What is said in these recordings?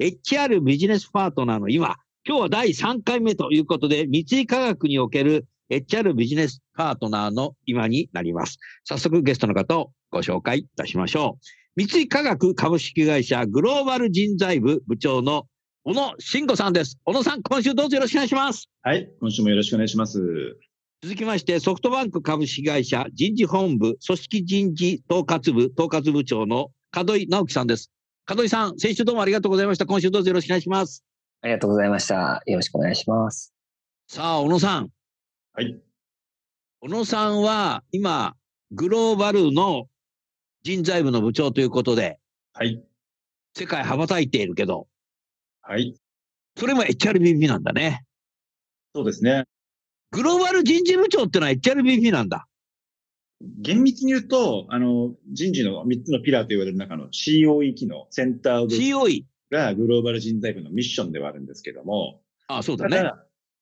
HR ビジネスパートナーの今。今日は第3回目ということで、三井科学における HR ビジネスパートナーの今になります。早速ゲストの方をご紹介いたしましょう。三井科学株式会社グローバル人材部部長の小野慎吾さんです。小野さん、今週どうぞよろしくお願いします。はい、今週もよろしくお願いします。続きまして、ソフトバンク株式会社人事本部組織人事統括部統括部長の門井直樹さんです。門井さん、先週どうもありがとうございました。今週どうぞよろしくお願いします。ありがとうございました。よろしくお願いします。さあ、小野さん。はい。小野さんは今、グローバルの人材部の部長ということで、はい。世界羽ばたいているけど、はい。それも HRBP なんだね。そうですね。グローバル人事部長ってのは HRBP なんだ。厳密に言うと、あの、人事の3つのピラーと言われる中の COE 機能、センターオブ COE がグローバル人材部のミッションではあるんですけども、ああそうだね。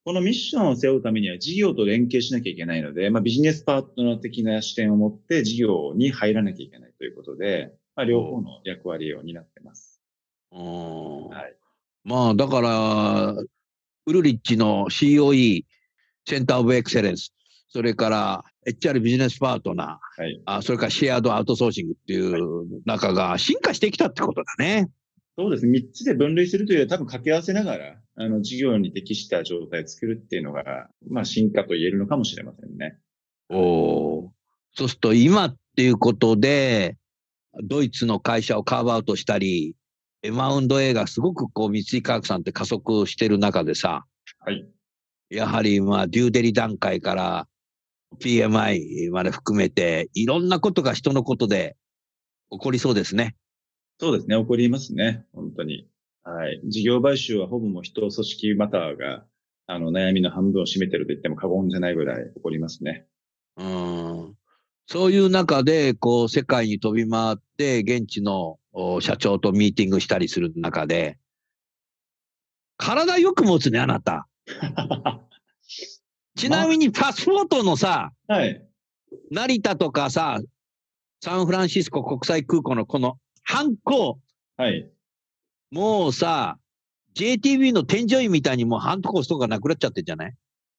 このミッションを背負うためには事業と連携しなきゃいけないので、まあ、ビジネスパートナー的な視点を持って事業に入らなきゃいけないということで、まあ、両方の役割を担ってます。はい、まあ、だから、ウルリッチの COE、センターオブエクセレンス、それから HR ビジネスパートナー、はい、あそれからシェアードアウトソーシングっていう中が進化してきたってことだね。そうですね。3つで分類するというよりは多分掛け合わせながら、あの、事業に適した状態を作るっていうのが、まあ、進化と言えるのかもしれませんね。おそうすると今っていうことで、ドイツの会社をカーブアウトしたり、マウンド A がすごくこう三井化学さんって加速してる中でさ、はい。やはり、まあ、デューデリ段階から PMI まで含めて、いろんなことが人のことで起こりそうですね。そうですね、起こりますね、本当に。はい。事業買収はほぼも人、組織マターが、あの、悩みの半分を占めてると言っても過言じゃないぐらい起こりますね。うん。そういう中で、こう、世界に飛び回って、現地の社長とミーティングしたりする中で、体よく持つね、あなた。ちなみにパスポートのさ、はい。成田とかさ、サンフランシスコ国際空港のこの犯行。はい。もうさ、JTB の添乗員みたいにもうハンコ押すとかなくなっちゃってんじゃない？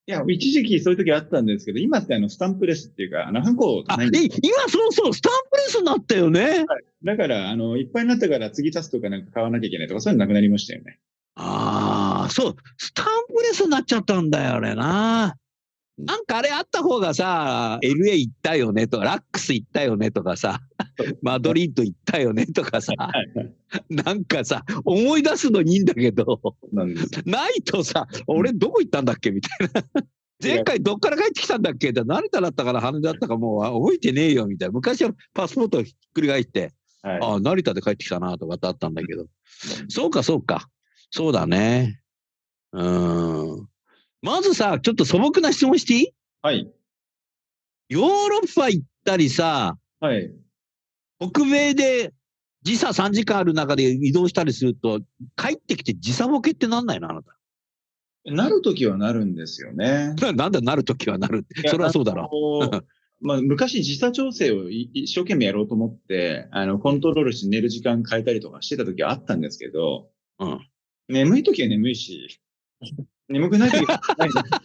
いや、一時期そういう時あったんですけど、今ってあの、スタンプレスっていうか、あの、ハンコあ、え、今そうそう、スタンプレスになったよね。はい。だから、あの、いっぱいになったから次足すとかなんか買わなきゃいけないとか、そういうのなくなりましたよね。ああ、そう、スタンプレスになっちゃったんだよ、あれな。なんかあれあった方がさ、LA 行ったよねとか、ラックス行ったよねとかさ、マドリッド行ったよねとかさ、なんかさ、思い出すのにいいんだけど、ないとさ、俺どこ行ったんだっけみたいな。前回どっから帰ってきたんだっけ成田だったから羽田だったかもう覚えてねえよみたいな。昔はパスポートをひっくり返って、はい、ああ、成田で帰ってきたなとかってあったんだけど。そうか、そうか。そうだね。うん。まずさ、ちょっと素朴な質問していい？はい。ヨーロッパ行ったりさ、はい。北米で時差3時間ある中で移動したりすると、帰ってきて時差ボケってなんないのあなた？なるときはなるんですよね。なんだなるときはなるって。それはそうだろう。まあ、昔時差調整を一生懸命やろうと思って、あの、コントロールして寝る時間変えたりとかしてた時はあったんですけど、うん。眠い時は眠いし、眠くないないっ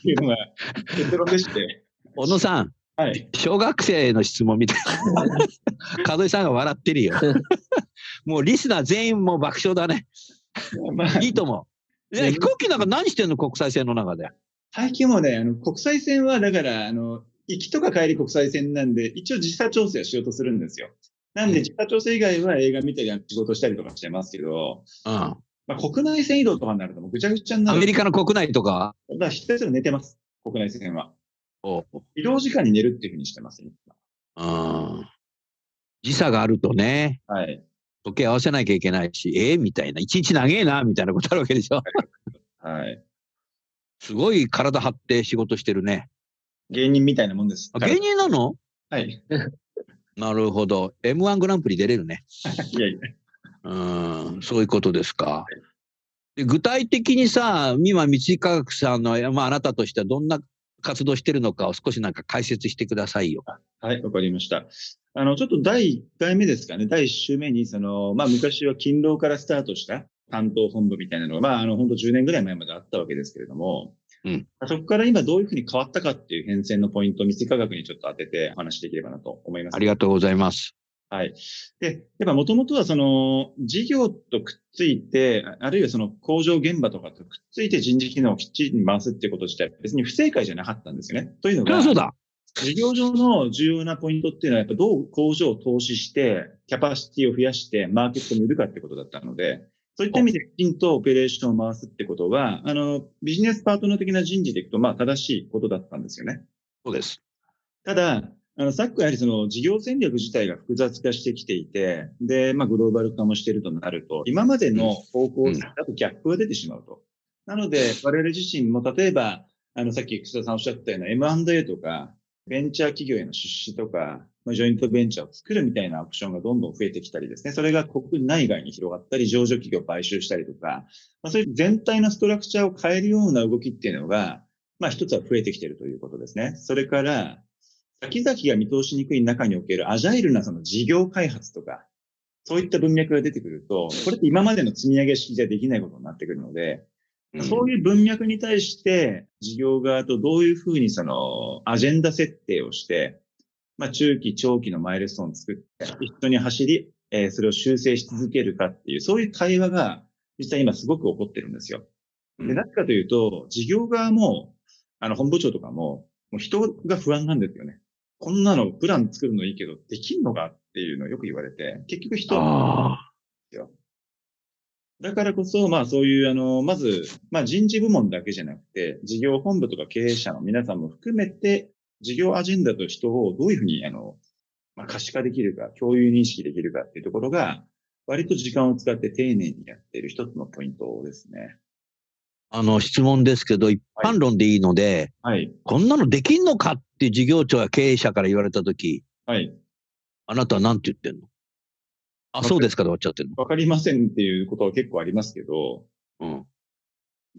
ていうのが 結論でして。小野さん。はい。小学生の質問みたいな。門井さんが笑ってるよ。もうリスナー全員も爆笑だね。まあ、いいと思え飛行機なんか何してんの国際線の中で？最近もね、あの、国際線は、だから、あの、行きとか帰り国際線なんで、一応時差調整はしようとするんですよ。なんで、時差調整以外は映画見たり、仕事したりとかしてますけど、うん。まあ、国内線移動とかになるともうぐちゃぐちゃになる。アメリカの国内とか？だから、ひたすら寝てます。国内線は。おう移動時間に寝るっていうふうにしてます、今うん。時差があるとね、はい。時計合わせなきゃいけないし、ええみたいな。一日長えな、みたいなことあるわけでしょ。はい。すごい体張って仕事してるね。芸人みたいなもんです。あ芸人なの？はい。なるほど。M1 グランプリ出れるね。いやいや。うん、そういうことですか。で具体的にさ、今、道科学さんの、まあ、あなたとしてはどんな活動してるのかを少しなんか解説してくださいよ。はい、わかりました。あの、ちょっと第1回目ですかね。第1週目に、その、まあ、昔は勤労からスタートした担当本部みたいなのが、まあ、あの、本当10年ぐらい前まであったわけですけれども、うんそこから今どういうふうに変わったかっていう変遷のポイントを密科学にちょっと当ててお話しできればなと思います。ありがとうございます。はい。で、やっぱもともとはその事業とくっついて、ああるいはその工場現場とかとくっついて人事機能をきっちり回すっていうこと自体別に不正解じゃなかったんですよね。というのが、そうだ。事業上の重要なポイントっていうのはやっぱどう工場を投資して、キャパシティを増やしてマーケットに売るかってことだったので、そういった意味できちんとオペレーションを回すってことは、あの、ビジネスパートナー的な人事でいくと、まあ正しいことだったんですよね。そうです。ただ、あの、昨今やはりその事業戦略自体が複雑化してきていて、で、まあグローバル化もしているとなると、今までの方向だとギャップが出てしまうと。なので、我々自身も例えば、あの、さっき楠田さんおっしゃったような M&A とか、ベンチャー企業への出資とか、まあジョイントベンチャーを作るみたいなオプションがどんどん増えてきたりですね。それが国内外に広がったり、上場企業を買収したりとか、まあ、そういう全体のストラクチャーを変えるような動きっていうのが、まあ一つは増えてきているということですね。それから、先々が見通しにくい中におけるアジャイルなその事業開発とか、そういった文脈が出てくると、これって今までの積み上げ式じゃできないことになってくるので、そういう文脈に対して事業側とどういうふうにそのアジェンダ設定をして、まあ中期、長期のマイルストーンを作って、一緒に走り、えーそれを修正し続けるかっていう、そういう会話が実際今すごく起こってるんですよ。で、なぜかというと、事業側も、あの、本部長とかも、もう人が不安なんですよね。こんなのプラン作るのいいけど、できんのかっていうのをよく言われて、結局人ああ。だからこそ、まあそういう、あの、まず、まあ人事部門だけじゃなくて、事業本部とか経営者の皆さんも含めて、事業アジェンダと人をどういうふうに、あの、まあ可視化できるか、共有認識できるかっていうところが、割と時間を使って丁寧にやっている一つのポイントですね。あの、質問ですけど、一般論でいいので、はい。こんなのできんのかって事業長や経営者から言われたとき、はい。あなたは何て言ってんの？あ、そうですかで終わっちゃってんの？わかりませんっていうことは結構ありますけど、うん。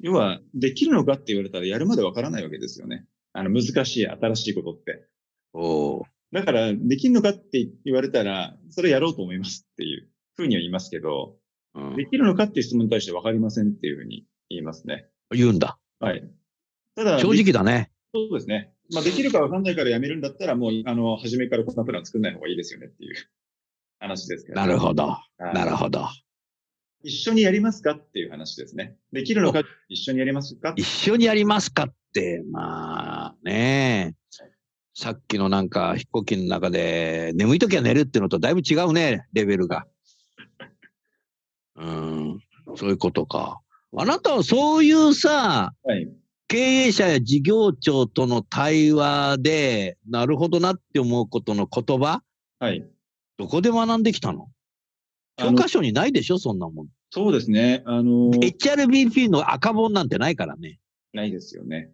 要は、できるのかって言われたらやるまでわからないわけですよね。あの、難しい、新しいことって。おーだから、できるのかって言われたら、それやろうと思いますっていうふうには言いますけど、うんできるのかっていう質問に対してわかりませんっていうふうに言いますね。言うんだ。はい。ただ、正直だね。そうですね。まあ、できるかわかんないからやめるんだったら、もう、あの、初めからこんなプラン作んない方がいいですよねっていう 話ですけど。なるほど。はいなるほど。一緒にやりますかっていう話ですね。できるのか一緒にやりますか？一緒にやりますかって、まあねさっきのなんか飛行機の中で眠い時は寝るっていうのとだいぶ違うね、レベルが。うん、そういうことか。あなたはそういうさ、はい。経営者や事業長との対話で、なるほどなって思うことの言葉、はい。どこで学んできたの？教科書にないでしょ？そんなもん。そうですね。あの、HRBP の赤本なんてないからね。ないですよね。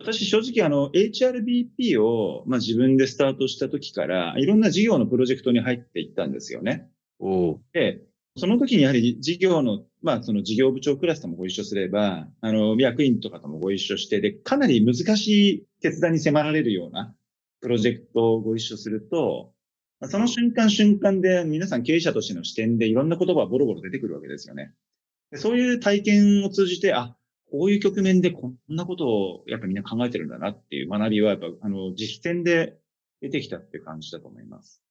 私、正直、あの、HRBP を、まあ、自分でスタートした時から、いろんな事業のプロジェクトに入っていったんですよね。おうで、その時にやはり事業の、まあ、その事業部長クラスともご一緒すれば、あの、役員とかともご一緒して、で、かなり難しい決断に迫られるようなプロジェクトをご一緒すると、その瞬間瞬間で皆さん経営者としての視点でいろんな言葉がボロボロ出てくるわけですよね。そういう体験を通じて、あ、こういう局面でこんなことをやっぱみんな考えてるんだなっていう学びはやっぱ、あの、実践で出てきたって感じだと思います。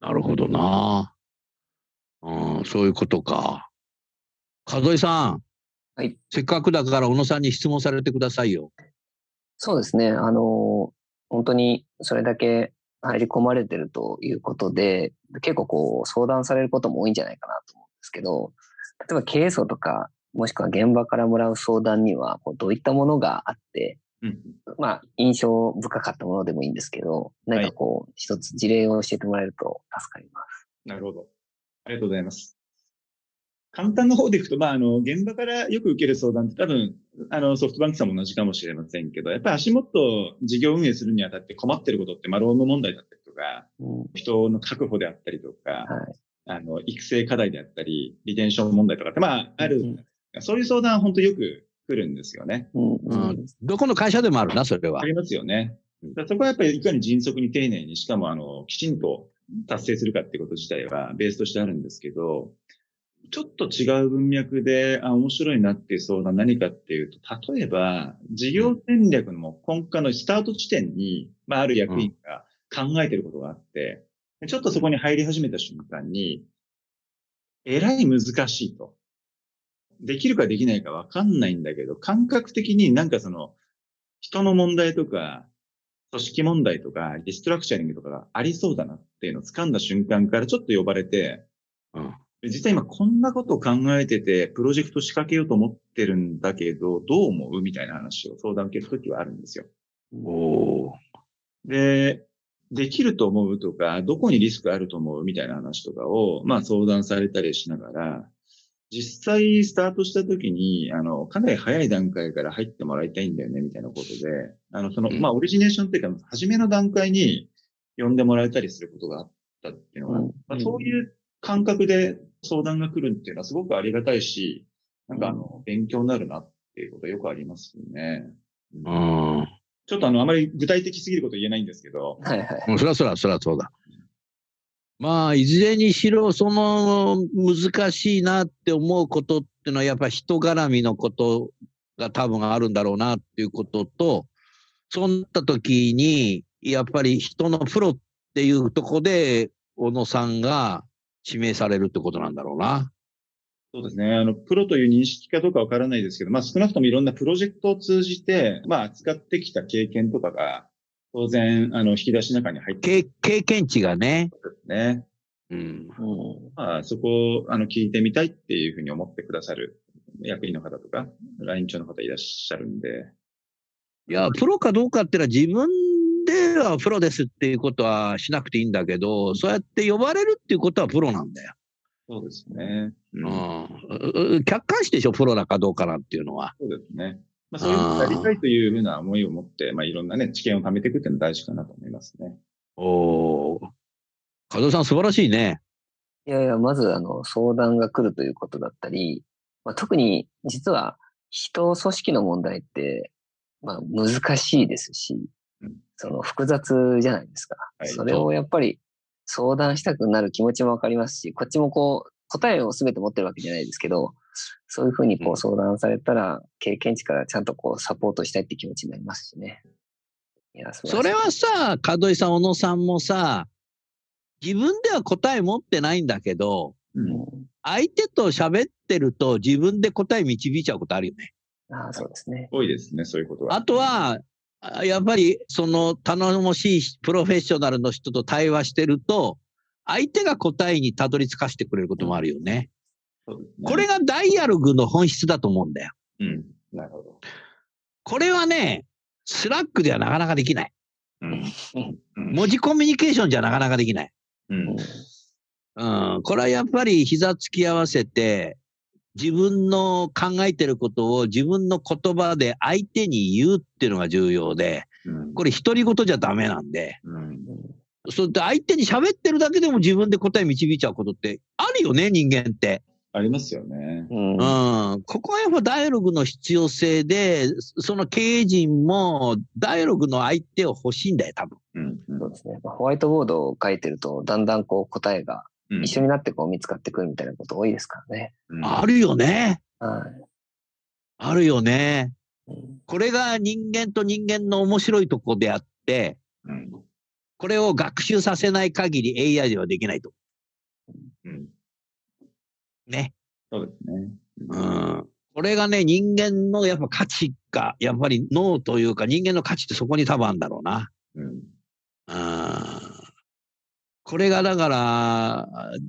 なるほどな。うん、そういうことか。和井さん、はい。せっかくだから小野さんに質問されてくださいよ。そうですね。あの、本当にそれだけ入り込まれてるということで、結構こう相談されることも多いんじゃないかなと思うんですけど、例えば経営層とか、もしくは現場からもらう相談には、こうどういったものがあって、うん。まあ、印象深かったものでもいいんですけど、何かこう、一つ事例を教えてもらえると助かります。なるほど。ありがとうございます。簡単な方でいくと、まあ、あの、現場からよく受ける相談って多分、あの、ソフトバンクさんも同じかもしれませんけど、やっぱり足元事業運営するにあたって困ってることって、まあ、労務問題だったりとか、うん、人の確保であったりとか、はい。あの、育成課題であったり、リテンション問題とかって、まあ、ある、うんそういう相談は本当よく来るんですよね。うん、ううんん、どこの会社でもあるな、それはあ。りますよね。そこはやっぱりいかに迅速に丁寧に、しかもあの、きちんと達成するかっていうこと自体はベースとしてあるんですけど、ちょっと違う文脈で、あ、面白いなっていう相談何かっていうと、例えば、事業戦略の根幹のスタート地点に、まあ、ある役員が考えてることがあって、ちょっとそこに入り始めた瞬間に、えらい難しいと。できるかできないかわかんないんだけど、感覚的になんかその、人の問題とか、組織問題とか、リストラクチャリングとかがありそうだなっていうのを掴んだ瞬間からちょっと呼ばれて、うん実は今こんなことを考えてて、プロジェクト仕掛けようと思ってるんだけど、どう思うみたいな話を相談受けるときはあるんですよ。おー。で、できると思うとか、どこにリスクあると思うみたいな話とかを、まあ相談されたりしながら、実際スタートした時に、あの、かなり早い段階から入ってもらいたいんだよね、みたいなことで、あの、その、うん。まあオリジネーションっていうか、初めの段階に呼んでもらえたりすることがあったっていうのは、うん。まあ、そういう感覚で相談が来るっていうのはすごくありがたいし、なんかあの、勉強になるなっていうことはよくありますよね。うん。ちょっとあの、あまり具体的すぎること言えないんですけど、はいはい。うんそりゃそりゃそりゃそうだ。まあ、いずれにしろ、その難しいなって思うことっていうのは、やっぱ人絡みのことが多分あるんだろうなっていうことと、そうなった時に、やっぱり人のプロっていうとこで、小野さんが指名されるってことなんだろうな。そうですね。あの、プロという認識かどうかわからないですけど、まあ少なくともいろんなプロジェクトを通じて、まあ扱ってきた経験とかが、当然、あの、引き出しの中に入ってる経経験値がね。んですね。うん。うんまあそこを、あの、聞いてみたいっていうふうに思ってくださる役員の方とか、ライン長の方いらっしゃるんで、いや、プロかどうかっていうのは自分ではプロですっていうことはしなくていいんだけど、そうやって呼ばれるっていうことはプロなんだよ。そうですね。ううん客観視でしょ、プロだかどうかなんていうのは。そうですね。まあそういうのをやりたいというふうな思いを持って、まあいろんなね、知見を貯めていくっていうのは大事かなと思いますね。おお。加藤さん素晴らしいね。いやいや、まず、あの、相談が来るということだったり、まあ、特に、実は、人、組織の問題って、まあ、難しいですしうん、その、複雑じゃないですか。はいそれをやっぱり、相談したくなる気持ちもわかりますし、こっちもこう、答えを全て持ってるわけじゃないですけど、そういうふうにこう相談されたら、経験値からちゃんとこう、サポートしたいって気持ちになりますしね。いや、素晴らしいそれはさ、門井さん、小野さんもさ、自分では答え持ってないんだけど、うんうん相手と喋ってると自分で答え導いちゃうことあるよね。ああ、そうですね。多いですね、そういうことは。あとは、あやっぱりその頼もしいプロフェッショナルの人と対話してると、相手が答えにたどり着かせてくれることもあるよね。これがダイアログの本質だと思うんだよ。うん。なるほど。これはね、スラックではなかなかできない。うん。うん文字コミュニケーションじゃなかなかできない。うん。うん、これはやっぱり膝つき合わせて、自分の考えてることを自分の言葉で相手に言うっていうのが重要で、うん。これ独り言じゃダメなんで、うん。そうやって相手に喋ってるだけでも自分で答え導いちゃうことってあるよね、人間って。ありますよね。うんうん。ここはやっぱダイアログの必要性で、その経営陣もダイアログの相手を欲しいんだよ、多分。うん。そうですね。まあホワイトボードを書いてると、だんだんこう答えがうん一緒になってこう見つかってくるみたいなこと多いですからね。うんあるよね。はい。あるよね。うんこれが人間と人間の面白いとこであって、うん。これを学習させない限り AI ではできないと。うん。ね。そうですね。うん。これがね、人間のやっぱ価値か、やっぱり脳というか人間の価値ってそこに多分あるんだろうな。うん。あーこれがだから、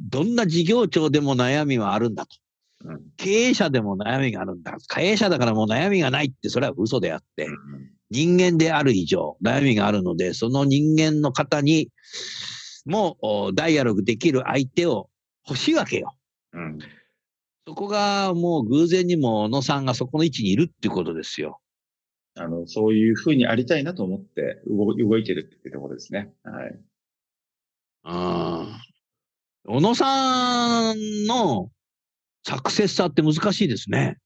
どんな事業長でも悩みはあるんだと。うん経営者でも悩みがあるんだ。経営者だからもう悩みがないって、それは嘘であって、人間である以上、悩みがあるので、その人間の方にもおダイアログできる相手を欲しいわけよ。うん。そこがもう偶然にも小野さんがそこの位置にいるっていうことですよ。あの、そういうふうにありたいなと思って動動いてるってところですね。はい。あー小野さんのサクセッサーって難しいですね。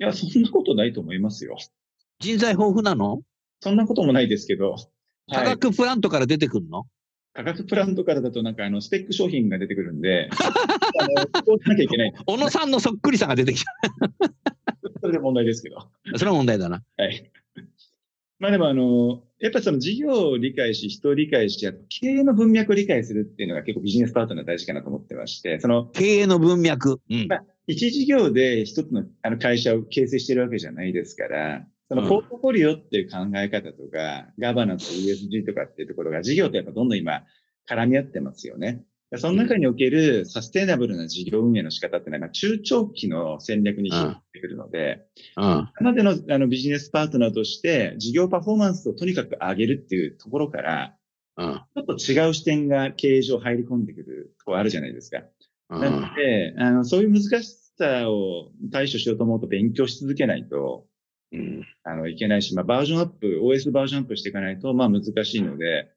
いや、そんなことないと思いますよ。人材豊富なの？そんなこともないですけど。科はい。学プラントから出てくるの、価格プラントからだとなんかあの、スペック商品が出てくるんで、あの、こうしなきゃいけない。小野さんのそっくりさんが出てき それで問題ですけど。た。それは問題だな。はい。まあでもあの、やっぱりその事業を理解し、人を理解し、あと経営の文脈を理解するっていうのが結構ビジネスパートナー大事かなと思ってまして、その、経営の文脈。うん。まあ一事業で一つのあの会社を形成してるわけじゃないですから、そのうんポートフォリオっていう考え方とか、ガバナンス、ESG とかっていうところが事業とやっぱどんどん今絡み合ってますよね。その中におけるサステイナブルな事業運営の仕方っていうのは、まあ中長期の戦略に広がってくるので、うん。なのでのあのビジネスパートナーとして事業パフォーマンスをとにかく上げるっていうところから、うん。ちょっと違う視点が経営上入り込んでくるところあるじゃないですか。うんなので、あの、そういう難しさを対処しようと思うと勉強し続けないと、うん。あの、いけないし、まあ、バージョンアップ、OS バージョンアップしていかないと、まあ、難しいので、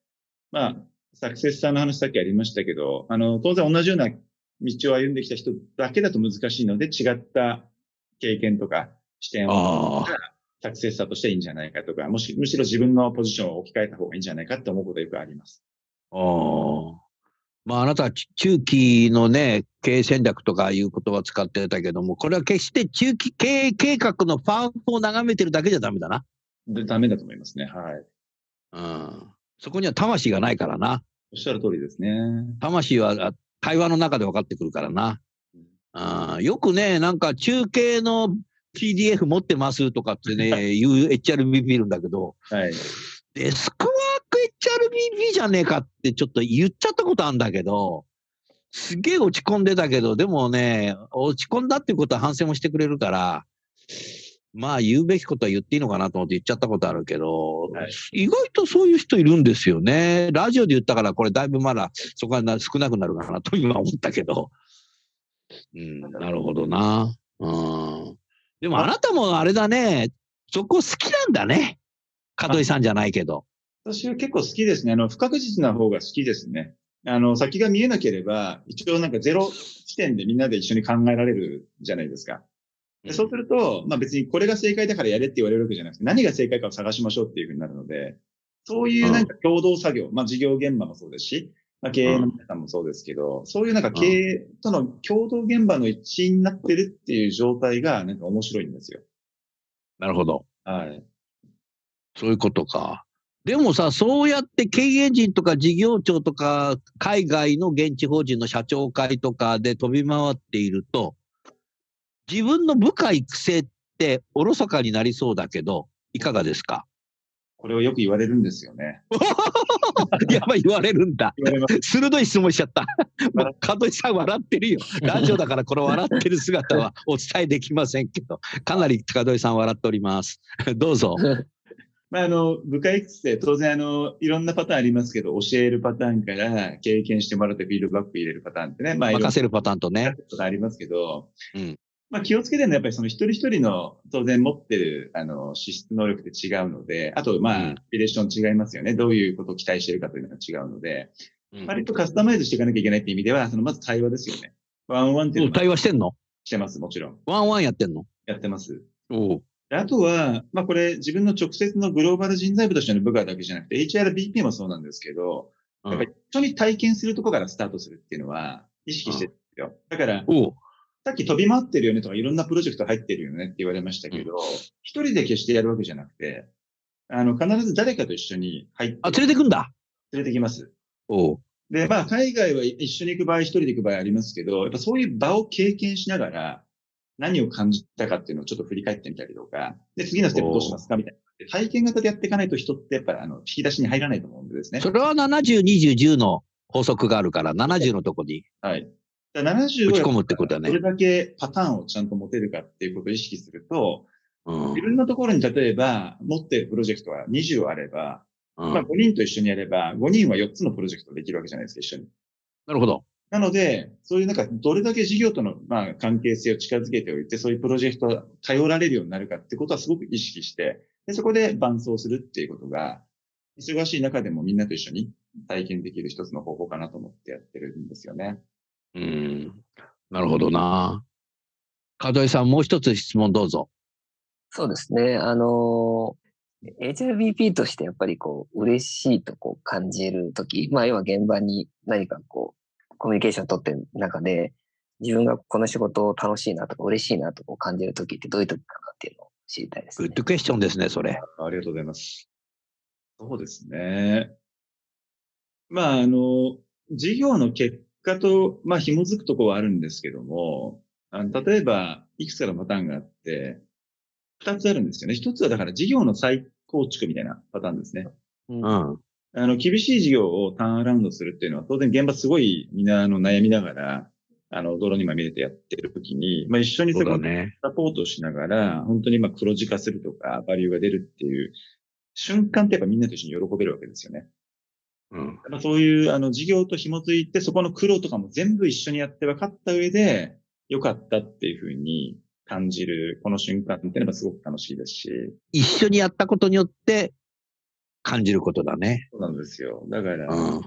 まあ、サクセスサーの話さっきありましたけど、あの、当然同じような道を歩んできた人だけだと難しいので、違った経験とか視点を。サクセスサーとしていいんじゃないかとか、もし、むしろ自分のポジションを置き換えた方がいいんじゃないかって思うことがよくあります。ああ。まあ、あなたはち中期のね、経営戦略とかいう言葉を使ってたけども、これは決して中期経営計画のファームを眺めてるだけじゃダメだな。で、ダメだと思いますね。はい。うん。そこには魂がないからな。おっしゃる通りですね。魂はあ会話の中で分かってくるからな。あーよくね、なんか中継の PDF 持ってますとかってね、言う HRBP いるんだけど、はい。デスクワーク HRBP じゃねえかってちょっと言っちゃったことあるんだけど、すげえ落ち込んでたけど、でもね、落ち込んだっていうことは反省もしてくれるから、まあ言うべきことは言っていいのかなと思って言っちゃったことあるけど、はい意外とそういう人いるんですよね。ラジオで言ったからこれだいぶまだそこはな少なくなるかなと今思ったけど。うん、なるほどな。うん。でもあなたもあれだね、そこ好きなんだね。門井さんじゃないけど。私は結構好きですね。あの、不確実な方が好きですね。あの、先が見えなければ、一応なんかゼロ地点でみんなで一緒に考えられるじゃないですか。でそうすると、まあ別にこれが正解だからやれって言われるわけじゃなくて、何が正解かを探しましょうっていうふうになるので、そういうなんか共同作業、まあ事業現場もそうですし、まあ経営の皆さんもそうですけど、そういうなんか経営との共同現場の一員になってるっていう状態がなんか面白いんですよ。なるほど。はい。そういうことか。でもさ、そうやって経営陣とか事業長とか、海外の現地法人の社長会とかで飛び回っていると、自分の部下育成っておろそかになりそうだけど、いかがですか？これをよく言われるんですよね。やばい言われるんだ。鋭い質問しちゃった。もう門井さん笑ってるよ。ラジオだからこの笑ってる姿は お伝えできませんけど、かなり門井さん笑っております。どうぞ。まあ、あの、部下育成、当然、あの、いろんなパターンありますけど、教えるパターンから経験してもらってフィードバック入れるパターンってね、まあ、任せるパターンとね。ありますけど、うんまあ、気をつけてるのはやっぱりその一人一人の当然持ってる、あの、資質能力って違うので、あと、まあ、うんビレーション違いますよね。どういうことを期待しているかというのが違うので、うん割とカスタマイズしていかなきゃいけないっていう意味では、その、まず対話ですよね。ワンワンっていうのは対話してんの？してます、もちろん。ワンワンやってんの？やってます。おうであとは、まあこれ自分の直接のグローバル人材部としての部下だけじゃなくて、HRBP もそうなんですけど、やっぱり一緒に体験するところからスタートするっていうのは意識してるんですよ。だから、さっき飛び回ってるよねとかいろんなプロジェクト入ってるよねって言われましたけど、一人で決してやるわけじゃなくて、あの、必ず誰かと一緒に入って、あ、連れてくんだ。連れてきます。おうで、まあ、海外は一緒に行く場合、一人で行く場合ありますけど、やっぱそういう場を経験しながら、何を感じたかっていうのをちょっと振り返ってみたりとか、で、次のステップどうしますかみたいな。体験型でやっていかないと人ってやっぱりあの、引き出しに入らないと思うんでですね。それは70、20、10の法則があるから、70のとこにはい。だから70打ち込むってことだねどれだけパターンをちゃんと持てるかっていうことを意識すると、うん。自分のところに例えば持っているプロジェクトは20あれば、うんまあ5人と一緒にやれば、5人は4つのプロジェクトできるわけじゃないですか、一緒に。なるほど。なので、そういうなんか、どれだけ事業との、まあ、関係性を近づけておいて、そういうプロジェクトを頼られるようになるかってことはすごく意識して、でそこで伴走するっていうことが、忙しい中でもみんなと一緒に体験できる一つの方法かなと思ってやってるんですよね。うん。なるほどな。門井さん、もう一つ質問どうぞ。そうですね。あの、HRBP としてやっぱりこう、嬉しいとこう感じるとき、まあ要は現場に何かこう、コミュニケーションを取ってる中で、自分がこの仕事を楽しいなとか嬉しいなとこう感じるときってどういうときかなっていうのを知りたいですねグッ。ドクエスチョンですね、それ。ありがとうございます。そうですね。まあ、あの、事業の結果と、まあ、紐づくところはあるんですけども、あの例えば、いくつかのパターンがあって、二つあるんですよね。一つはだから事業の再構築みたいなパターンですね。うんうん。あの、厳しい事業をターンアラウンドするっていうのは、当然現場すごいみんなあの悩みながら、あの、泥にまみれてやってるときに、まあ一緒にそこだね。サポートしながら、本当にまあ黒字化するとか、バリューが出るっていう瞬間ってやっぱみんなと一緒に喜べるわけですよね。うん。まあ、そういうあの事業と紐づいて、そこの苦労とかも全部一緒にやって分かった上で、良かったっていうふうに感じる、この瞬間っていうのはすごく楽しいですし、一緒にやったことによって感じることだね。そうなんですよ。だから、うん。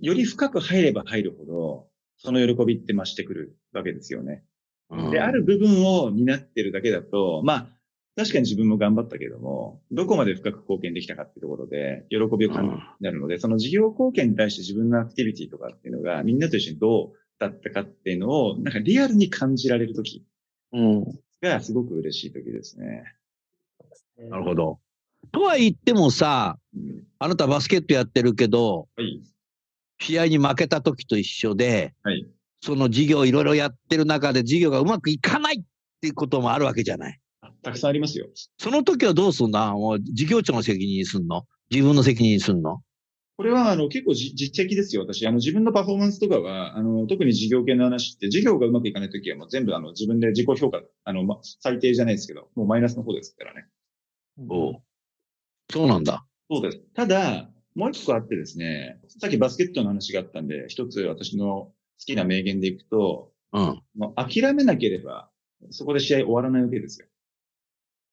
より深く入れば入るほど、その喜びって増してくるわけですよね。うんで、ある部分を担ってるだけだと、まあ、確かに自分も頑張ったけども、どこまで深く貢献できたかっていうところで、喜びを感じるようになるので、その事業貢献に対して自分のアクティビティとかっていうのが、みんなと一緒にどうだったかっていうのを、なんかリアルに感じられるときうん。がすごく嬉しいときですね。なるほど。とは言ってもさ、うん、あなたバスケットやってるけど、はい。試合に負けた時と一緒で、はい。その事業いろいろやってる中で事業がうまくいかないっていうこともあるわけじゃない。あたくさんありますよ。その時はどうすんだもう事業長の責任にすんの？自分の責任にすんの？これは、あの、結構じ実績ですよ。私、あの、自分のパフォーマンスとかは、あの、特に事業系の話って、事業がうまくいかないときは、もう全部、あの、自分で自己評価、あの、ま、最低じゃないですけど、もうマイナスの方ですからね。おうそうなんだ。そうです。ただ、もう一個あってですね、さっきバスケットの話があったんで、一つ私の好きな名言でいくと、うん。もう諦めなければ、そこで試合終わらないわけですよ。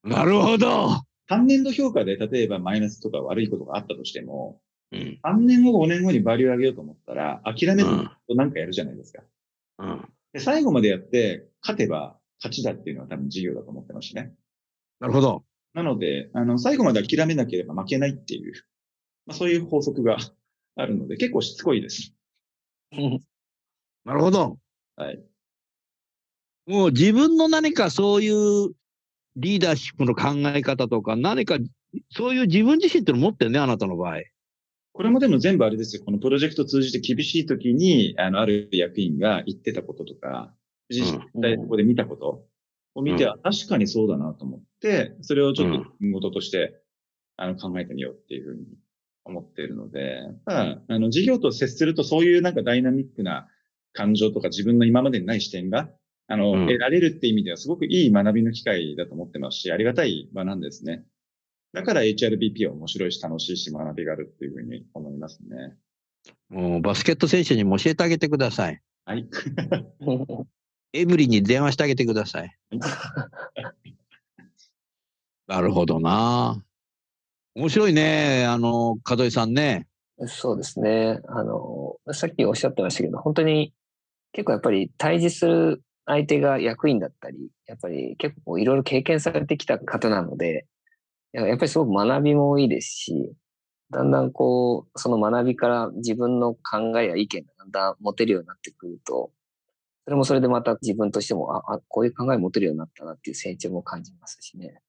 なるほど。単年度評価で、例えばマイナスとか悪いことがあったとしても、うん。3年後、5年後にバリュー上げようと思ったら、諦めずうんになんかやるじゃないですか。うん。で最後までやって、勝てば勝ちだっていうのは多分事業だと思ってますしね。なるほど。なので、あの、最後まで諦めなければ負けないっていう、まあ、そういう法則が あるので、結構しつこいです。なるほど。はい。もう自分の何かそういうリーダーシップの考え方とか、何かそういう自分自身っての持ってるね、あなたの場合。これもでも全部あれですよ。このプロジェクトを通じて厳しい時に、あの、ある役員が言ってたこととか、実際ここで見たことを見て、うんあ確かにそうだなと思って、それをちょっと事として、あの、考えてみようっていうふうに思っているので、まあ、あの、事業と接するとそういうなんかダイナミックな感情とか自分の今までにない視点が、あの、うん得られるっていう意味ではすごくいい学びの機会だと思ってますし、ありがたい場なんですね。だから HRBP は面白いし楽しいし学びがあるっていうふうに思いますね。もうバスケット選手にも教えてあげてください。はい。エブリンに電話してあげてください。なるほどな。面白いね、あの、門井さんね。そうですね。あの、さっきおっしゃってましたけど、本当に結構やっぱり対峙する相手が役員だったり、やっぱり結構いろいろ経験されてきた方なので、ややっぱりすごく学びも多いですし、だんだんこう、その学びから自分の考えや意見がだんだん持てるようになってくると、それもそれでまた自分としても、あ、あこういう考え持てるようになったなっていう成長も感じますしね。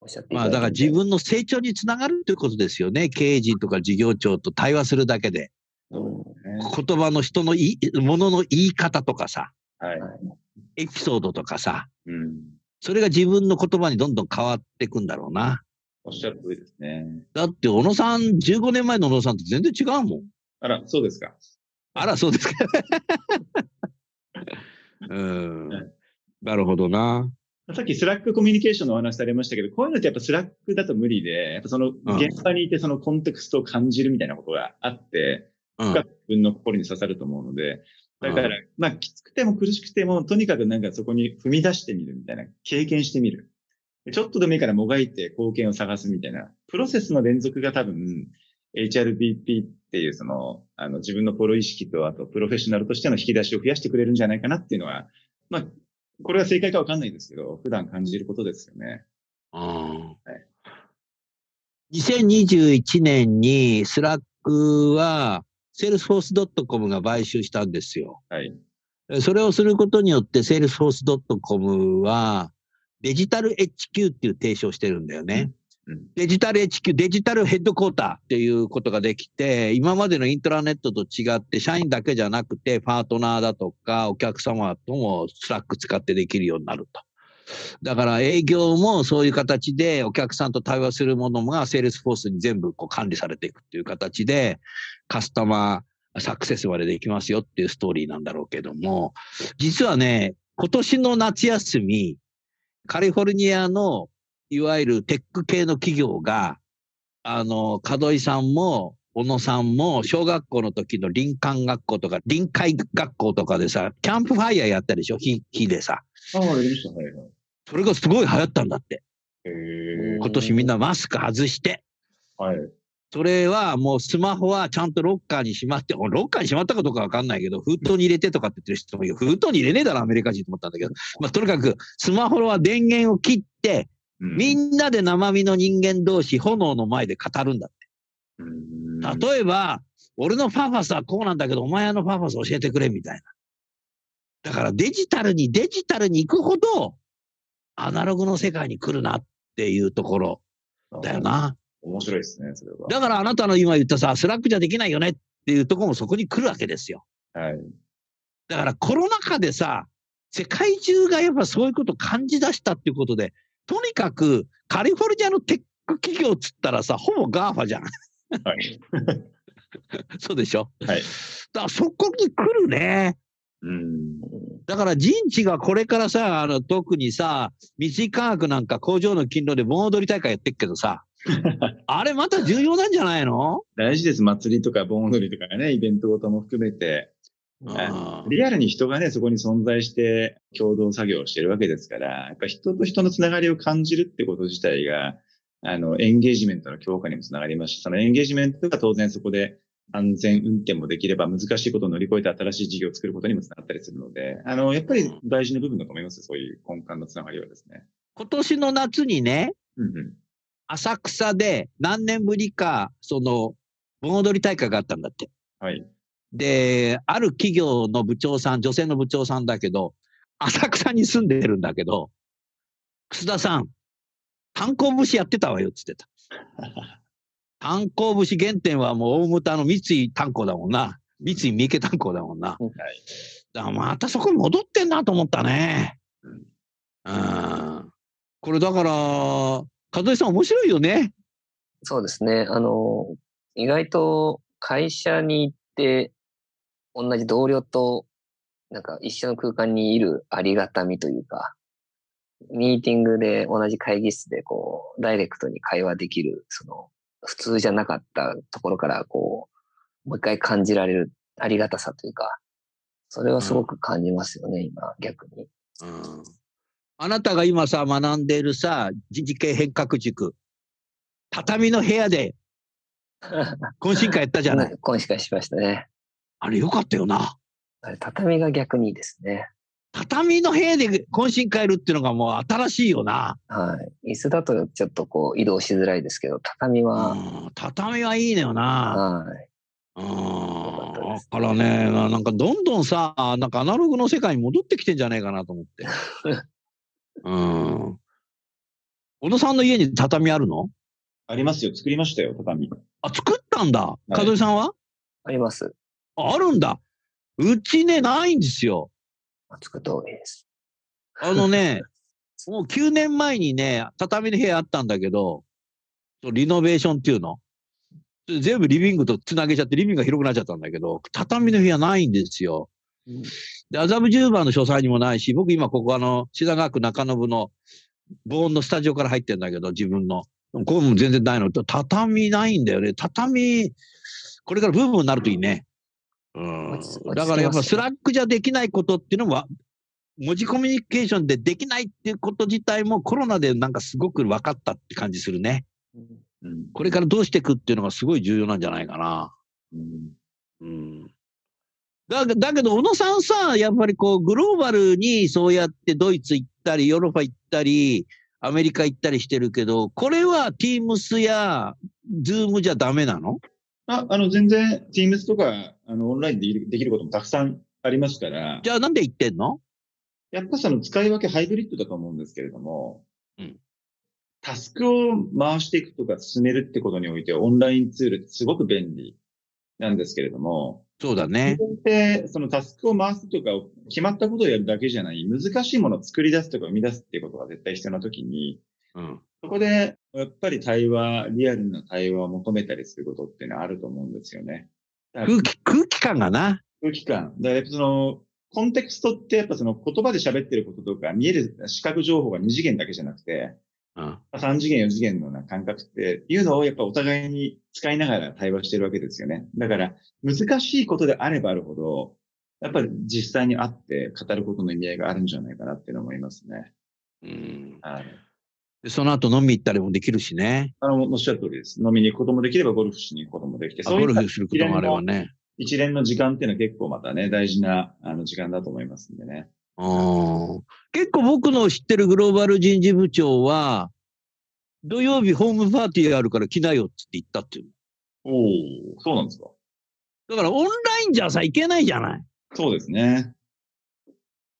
おっしゃっていまあだから自分の成長につながるということですよね。経営陣とか事業長と対話するだけで。うんね言葉の人のいい、ものの言い方とかさ。はい。はいエピソードとかさ、うん。それが自分の言葉にどんどん変わっていくんだろうな。おっしゃる通りですね。だって、小野さん、15年前の小野さんと全然違うもん。あら、そうですか。あら、そうですか。うん。なるほどな。さっきスラックコミュニケーションのお話されましたけど、こういうのってやっぱスラックだと無理で、やっぱその現場にいてそのコンテクストを感じるみたいなことがあって、うん深く自分の心に刺さると思うので、だから、まあ、きつくても苦しくても、とにかくなんかそこに踏み出してみるみたいな、経験してみる。ちょっとでもいいからもがいて貢献を探すみたいな、プロセスの連続が多分、HRBP っていうその、あの、自分のプロ意識と、あと、プロフェッショナルとしての引き出しを増やしてくれるんじゃないかなっていうのは、まあ、これは正解かわかんないですけど、普段感じることですよね。うん2021年にスラックは、セールスフォース .com が買収したんですよ。はい。それをすることによって、 Salesforce .com は、 digital HQ っていう提唱してるんだよね。うん。デジタル HQ、デジタルヘッドクォーターっていうことができて、今までのイントラネットと違って、社員だけじゃなくて、パートナーだとか、お客様とも Slack 使ってできるようになると。だから営業もそういう形でお客さんと対話するものが Salesforce に全部こう管理されていくっていう形で、カスタマーサクセスまでできますよっていうストーリーなんだろうけども、実はね、今年の夏休み、カリフォルニアのいわゆるテック系の企業が、あの、門井さんも、小野さんも、小学校の時の林間学校とか、臨海学校とかでさ、キャンプファイヤーやったでしょ？火、火でさ。ああ、やりました。はいはい。それがすごい流行ったんだって。今年みんなマスク外して。はい。それはもうスマホはちゃんとロッカーにしまって、ロッカーにしまったかどうかわかんないけど、封筒に入れてとかって言ってる人もいる。封筒に入れねえだろ、アメリカ人と思ったんだけど。まあ、とにかく、スマホは電源を切って、みんんなで生身の人間同士、炎の前で語るんだって。な例えば、俺のパーパスはこうなんだけど、お前のパーパス教えてくれみたいな。だからデジタルにデジタルに行くほど、アナログの世界に来るなっていうところだよ。な。面白いですね、それは。だからあなたの今言ったさ、 Slack じゃできないよねっていうところもそこに来るわけですよ。はい。だからコロナ禍でさ、世界中がやっぱそういうことを感じ出したっていうことで、とにかくカリフォルニアのテック企業っつったらさ、ほぼ GAFA じゃん。はい。そうでしょ？はい。だからそこに来るね。うん。だから人知がこれからさ、あの、特にさ、三井化学なんか工場の勤労で盆踊り大会やってっけどさ、あれまた重要なんじゃないの？大事です。祭りとか盆踊りとかね、イベントごとも含めて。リアルに人がね、そこに存在して共同作業をしてるわけですから、やっぱ人と人のつながりを感じるってこと自体が、あの、エンゲージメントの強化にもつながりますし、そのエンゲージメントが当然そこで安全運転もできれば難しいことを乗り越えて新しい事業を作ることにもつながったりするので、あの、やっぱり大事な部分だと思います。そういう根幹のつながりはですね。今年の夏にね、うんうん。浅草で何年ぶりか、その、盆踊り大会があったんだって。はい。で、ある企業の部長さん、女性の部長さんだけど、浅草に住んでるんだけど、楠田さん、炭鉱節やってたわよっつってた。炭鉱節原点はもう大牟田の三井炭鉱だもんな。三井三池炭鉱だもんな。はい。だからまたそこに戻ってんなと思ったね。うんうん。これだから、門井さん面白いよね。そうですね。あの、意外と会社に行って、同じ同僚と、なんか一緒の空間にいるありがたみというか、ミーティングで同じ会議室でこう、ダイレクトに会話できる、その、普通じゃなかったところからこう、もう一回感じられるありがたさというか、それはすごく感じますよね、今、逆に。うんあなたが今さ、学んでいるさ、人事系変革塾、畳の部屋で 懇親会やったじゃない。今しかしましたね。あれよかったよな。あれ、畳が逆にいいですね。畳の部屋で懇親会やるっていうのがもう新しいよな。はい。椅子だとちょっとこう移動しづらいですけど、畳は、うん畳はいいのよな。はい。うんだからね、ななんかどんどんさ、なんかアナログの世界に戻ってきてんじゃないかなと思って。うん。小野さんの家に畳あるの？ありますよ。作りましたよ、畳。あ、作ったんだ。い門井さんは？あります。ああるんだ。うちね、ないんですよ。作った方がいいです。あのね、もう9年前にね、畳の部屋あったんだけど、リノベーションっていうの全部リビングとつなげちゃって、リビングが広くなっちゃったんだけど、畳の部屋ないんですよ。で、麻布十番の書斎にもないし、僕今ここあの、品川区中延の防音のスタジオから入ってんだけど、自分の。ここも全然ないの。畳ないんだよね。畳、これからブームになるといいね。うん。だからやっぱスラックじゃできないことっていうのは、文字コミュニケーションでできないっていうこと自体もコロナでなんかすごく分かったって感じするね。うんこれからどうしていくっていうのがすごい重要なんじゃないかな。うんうん。だだけど、小野さんさ、やっぱりこう、グローバルにそうやってドイツ行ったり、ヨーロッパ行ったり、アメリカ行ったりしてるけど、これは Teams や Zoom じゃダメなの？あ、あの、全然、Teams とか、あの、オンラインでできることもたくさんありますから、じゃあなんで行ってんの？やっぱその使い分けハイブリッドだと思うんですけれども、うん。タスクを回していくとか進めるってことにおいて、オンラインツールってすごく便利なんですけれども、そうだね。で、そのタスクを回すとか、決まったことをやるだけじゃない、難しいものを作り出すとか生み出すっていうことが絶対必要な時に、うん。そこで、やっぱり対話、リアルな対話を求めたりすることっていうのはあると思うんですよね。空気、空気感がな。空気感。だからやっぱその、コンテクストってやっぱその言葉で喋ってることとか見える視覚情報が2次元だけじゃなくて、うん。3次元、4次元のような感覚っていうのをやっぱお互いに使いながら対話してるわけですよね。だから難しいことであればあるほど、やっぱり実際に会って語ることの意味合いがあるんじゃないかなっていうのを思いますね。うん。はい。でその後飲み行ったりもできるしね。あの、おっしゃる通りです。飲みに行くこともできればゴルフしに行くこともできて、あゴルそういったフすることもあればね。一連の時間っていうのは結構またね、大事なあの時間だと思いますんでね。うん結構僕の知ってるグローバル人事部長は、土曜日ホームパーティーあるから来なよって言ったっていう。おお、そうなんですか。だからオンラインじゃさ、いけないじゃない。そうですね。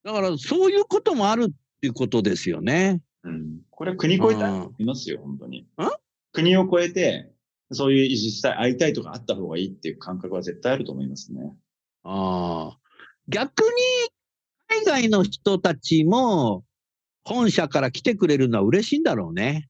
だからそういうこともあるっていうことですよね。うん。これは国越えてありますよ、本当に。国を越えて、そういう実際会いたいとかあった方がいいっていう感覚は絶対あると思いますね。ああ。逆に、海外の人たちも、本社から来てくれるのは嬉しいんだろうね。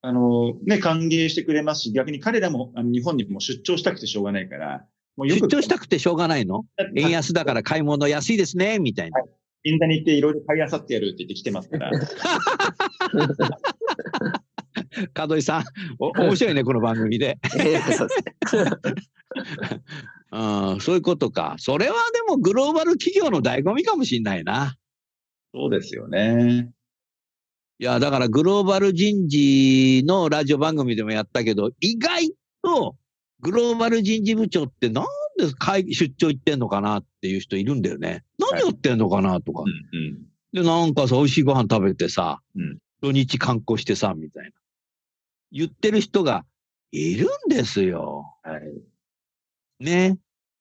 あの、ね、歓迎してくれますし、逆に彼らもあの日本にも出張したくてしょうがないから、もうよく出張したくてしょうがないの？円安だから買い物安いですね、みたいな。銀座に行っていろいろ買い漁ってやるって言って来てますから。門井さん、お面白いね、この番組で。そういうことか。それはでもグローバル企業の醍醐味かもしれないな。そうですよね。いや、だからグローバル人事のラジオ番組でもやったけど、意外とグローバル人事部長ってなんで会出張行ってんのかなっていう人いるんだよね。何やってんのかなとかう。んうん。で、なんかさ、美味しいご飯食べてさ、うん土日観光してさ、みたいな。言ってる人がいるんですよ。はい。ね。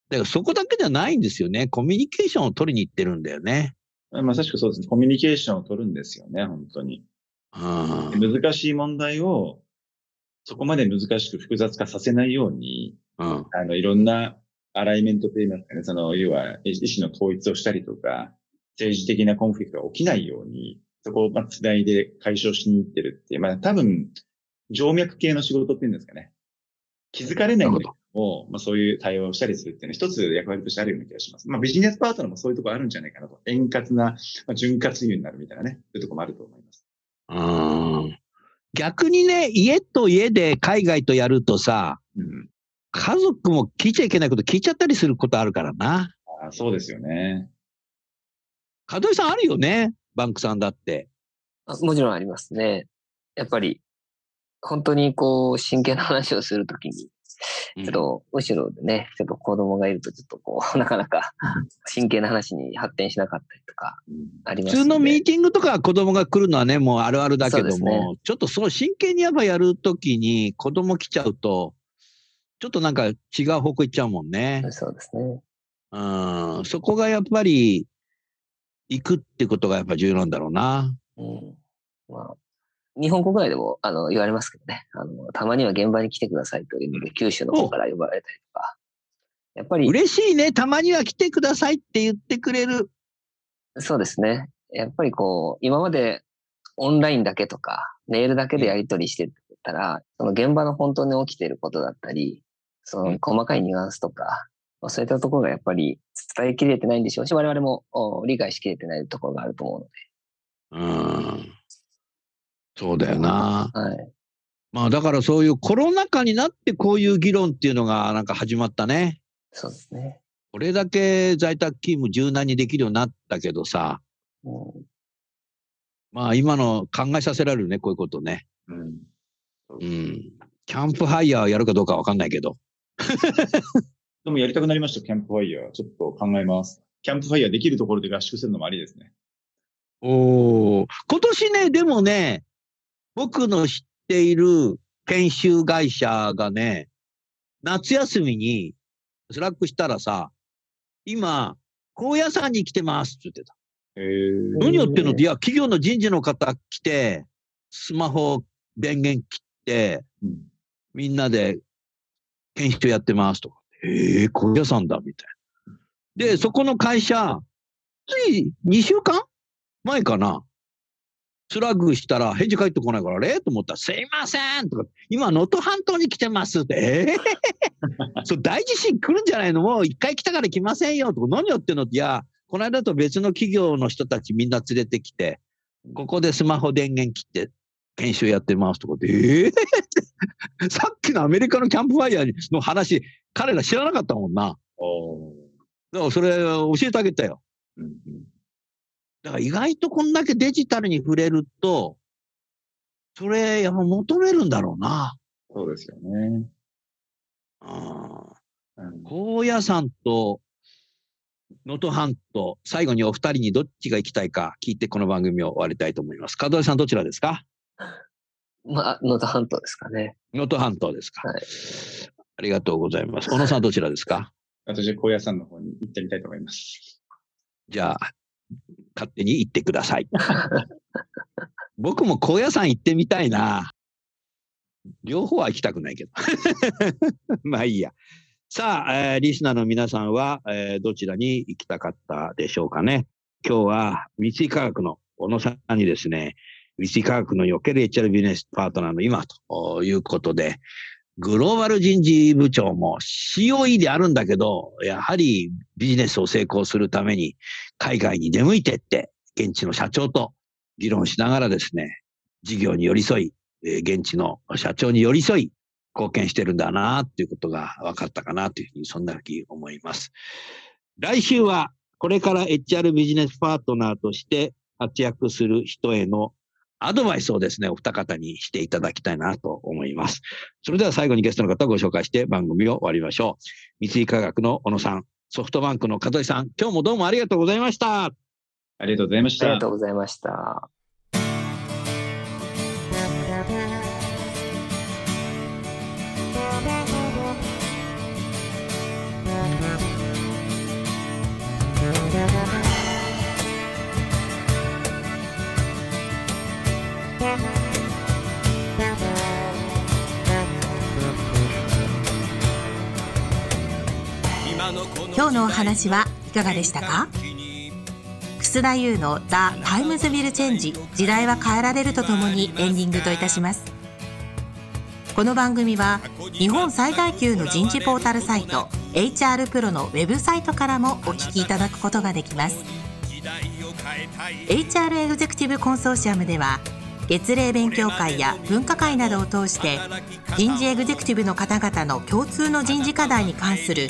だからそこだけじゃないんですよね。コミュニケーションを取りに行ってるんだよね。まさしくそうですね。コミュニケーションを取るんですよね、本当に。うん。難しい問題を、そこまで難しく複雑化させないように、うん。あの、いろんなアライメントといいますかね、その、要は、意思の統一をしたりとか、政治的なコンフリクトが起きないように、そこを、まあ、つないで解消しに行ってるっていう、まあ、多分、静脈系の仕事っていうんですかね。気づかれないんだけども、まあ、そういう対応をしたりするっていうのは一つ役割としてあるような気がします。まあ、ビジネスパートナーもそういうところあるんじゃないかなと。円滑な、まあ、潤滑油になるみたいなね、そういうところもあると思います。うん。逆にね、家と家で海外とやるとさ、うん。家族も聞いちゃいけないこと聞いちゃったりすることあるからな。あそうですよね。門井さんあるよね。バンクさんだって。あもちろんありますね。やっぱり、本当にこう、真剣な話をするときに、ちょっと、後ろでね、ちょっと子供がいると、ちょっとこう、なかなか真剣な話に発展しなかったりとか、うんあります普通のミーーティングとか子供が来るのはね、もうあるあるだけども、ねちょっとそう真剣にやっぱやるときに子供来ちゃうと、ちょっとなんか違う方向行っちゃうもんね。そうですね。うん。そこがやっぱり、行くってことがやっぱ重要なんだろうな。うん。まあ、日本国内でも、あの、言われますけどね。あの、たまには現場に来てくださいというので、九州の方から呼ばれたりとか。やっぱり、嬉しいね。たまには来てくださいって言ってくれる。そうですね。やっぱりこう、今までオンラインだけとか、メールだけでやり取りしてたら、その現場の本当に起きていることだったり、その細かいニュアンスとか、まあそういったところがやっぱり伝えきれてないんでしょうし、我々もお理解しきれてないところがあると思うので。うん。そうだよな。はい。まあだからそういうコロナ禍になってこういう議論っていうのがなんか始まったね。そうですね。これだけ在宅勤務柔軟にできるようになったけどさ、うんまあ今の考えさせられるね、こういうことね。うん。うん。キャンプファイヤーやるかどうかわかんないけど。でもやりたくなりました、キャンプファイヤー。ちょっと考えます。キャンプファイヤーできるところで合宿するのもありですね。おお。今年ね、でもね、僕の知っている研修会社がね、夏休みに Slack したらさ、今、高野山に来てますって言ってた。何やってんの？って、いや、企業の人事の方来て、スマホ電源切って、うんみんなで研修やってますとか。ええ高野山だ、みたいな。で、そこの会社、つい2週間前かな。スラッグしたら返事返ってこないから、あれと思ったら、すいませんとか、今、能登半島に来てますって、ええ そう、大地震来るんじゃないの？もう一回来たから来ませんよとか、何やってんの？って、いや、この間と別の企業の人たちみんな連れてきて、ここでスマホ電源切って研修やってますとかって、ええさっきのアメリカのキャンプファイヤーの話、彼ら知らなかったもんな。だからそれ教えてあげたよ。うんうんだから意外とこんだけデジタルに触れると、それやっぱ求めるんだろうな。そうですよね。あうん高野山と能登半島、最後にお二人にどっちが行きたいか聞いてこの番組を終わりたいと思います。門井さんどちらですか？まあ、能登半島ですかね。能登半島ですか、はいありがとうございます。小野さんどちらですか？私は高野山の方に行ってみたいと思います。じゃあ、勝手に行ってください。僕も高野山行ってみたいな。両方は行きたくないけど。まあいいや。さあ、えーリスナーの皆さんは、えーどちらに行きたかったでしょうかね。今日は三井科学の小野さんにですね、三井科学のおける HR ビジネスパートナーの今ということで、グローバル人事部長も COE であるんだけど、やはりビジネスを成功するために海外に出向いてって、現地の社長と議論しながらですね、事業に寄り添い、現地の社長に寄り添い、貢献してるんだなっていうことが分かったかなというふうに、そんなふうに思います。来週は、これから HR ビジネスパートナーとして活躍する人へのアドバイスをですね、お二方にしていただきたいなと思います。それでは最後にゲストの方をご紹介して番組を終わりましょう。三井科学の小野さん、ソフトバンクの門井さん、今日もどうもありがとうございました。ありがとうございましたありがと。うございました。今日のお話はいかがでしたか？楠田優の「 The Times Will Change 時代は変えられる」とともにエンディングといたします。この番組は日本最大級の人事ポータルサイト HR プロのウェブサイトからもお聞きいただくことができます。HR エグゼクティブコンソーシアムでは月例勉強会や分科会などを通して人事エグゼクティブの方々の共通の人事課題に関する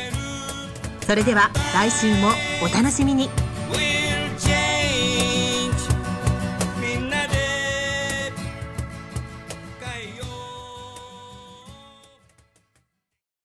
それでは来週もお楽しみに。